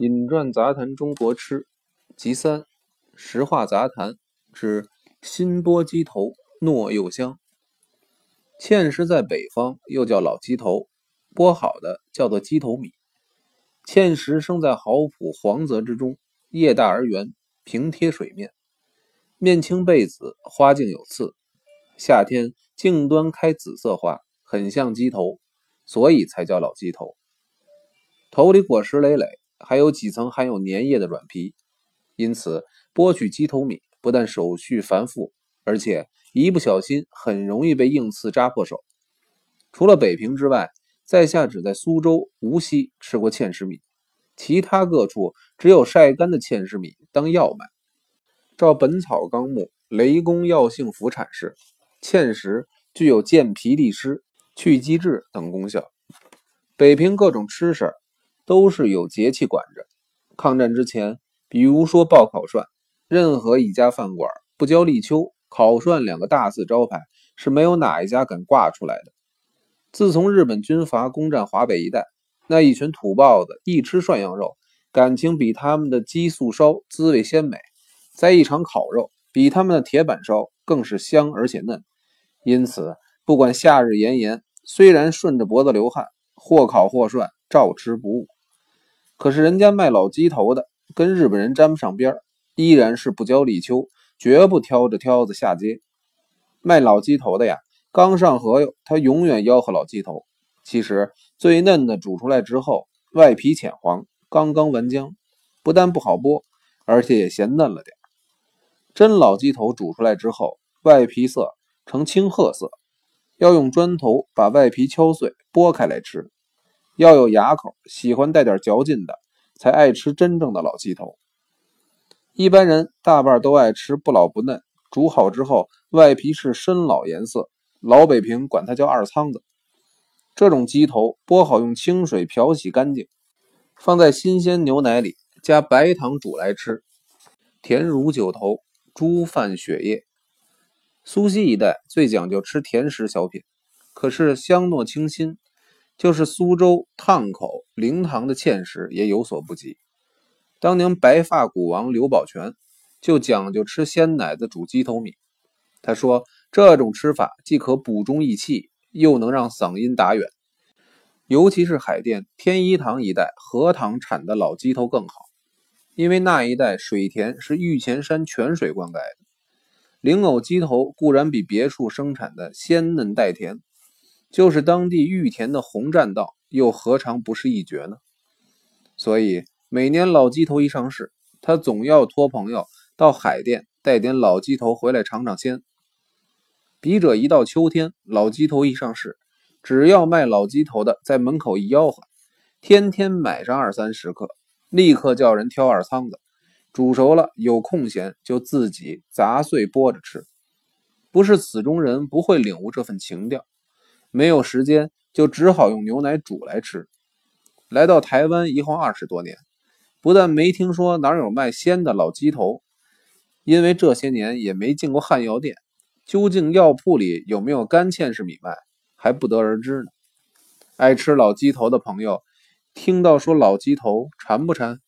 饮馔杂谈中国吃，集三，石话杂谈之新剥鸡头，糯又香。芡实在北方又叫老鸡头，剥好的叫做鸡头米。芡实生在濠浦黄泽之中，叶大而圆，平贴水面，面青背紫，花茎有刺。夏天茎端开紫色花，很像鸡头，所以才叫老鸡头。头里果实累累。还有几层含有粘液的软皮，因此剥取鸡头米不但手续繁复，而且一不小心很容易被硬刺扎破手。除了北平之外，在下只在苏州、无锡吃过芡实米，其他各处只有晒干的芡实米当药卖。照《本草纲目》雷公药性符阐释，芡实具有健脾利湿、去积滞等功效。北平各种吃食。都是有节气管着。抗战之前，比如说爆烤涮，任何一家饭馆不交立秋、烤涮两个大字招牌，是没有哪一家敢挂出来的。自从日本军阀攻占华北一带，那一群土包子一吃涮羊肉，感情比他们的鸡素烧滋味鲜美；再一尝烤肉，比他们的铁板烧更是香而且嫩。因此，不管夏日炎炎，虽然顺着脖子流汗，或烤或涮，照吃不误。可是人家卖老鸡头的跟日本人沾不上边儿依然是不交立秋，绝不挑着挑子下街。卖老鸡头的呀，刚上河哟，他永远吆喝老鸡头。其实最嫩的煮出来之后，外皮浅黄，刚刚完浆，不但不好剥，而且也嫌嫩了点。真老鸡头煮出来之后，外皮色呈青褐色，要用砖头把外皮敲碎，剥开来吃。要有牙口，喜欢带点嚼劲的，才爱吃真正的老鸡头。一般人大半都爱吃不老不嫩，煮好之后外皮是深老颜色，老北平管它叫二仓子。这种鸡头剥好，用清水漂洗干净，放在新鲜牛奶里加白糖煮来吃，甜如酒头，猪饭血液。苏西一带最讲究吃甜食小品，可是香糯清新。就是苏州烫口灵堂的芡实也有所不及。当年白发古王刘宝全就讲究吃鲜奶子煮鸡头米。他说这种吃法既可补中益气，又能让嗓音打远。尤其是海淀天一堂一带荷塘产的老鸡头更好，因为那一带水田是玉泉山泉水灌溉的。灵藕鸡头固然比别处生产的鲜嫩带甜。就是当地玉田的红栈道，又何尝不是一绝呢？所以每年老鸡头一上市，他总要托朋友到海淀带点老鸡头回来尝尝鲜。笔者一到秋天，老鸡头一上市，只要卖老鸡头的在门口一吆喝，天天买上二三十克，立刻叫人挑二仓子，煮熟了有空闲就自己砸碎剥着吃。不是此中人不会领悟这份情调。没有时间，就只好用牛奶煮来吃。来到台湾一晃二十多年，不但没听说哪有卖鲜的老鸡头，因为这些年也没进过汉药店，究竟药铺里有没有干芡实米卖，还不得而知呢。爱吃老鸡头的朋友，听到说老鸡头馋不馋？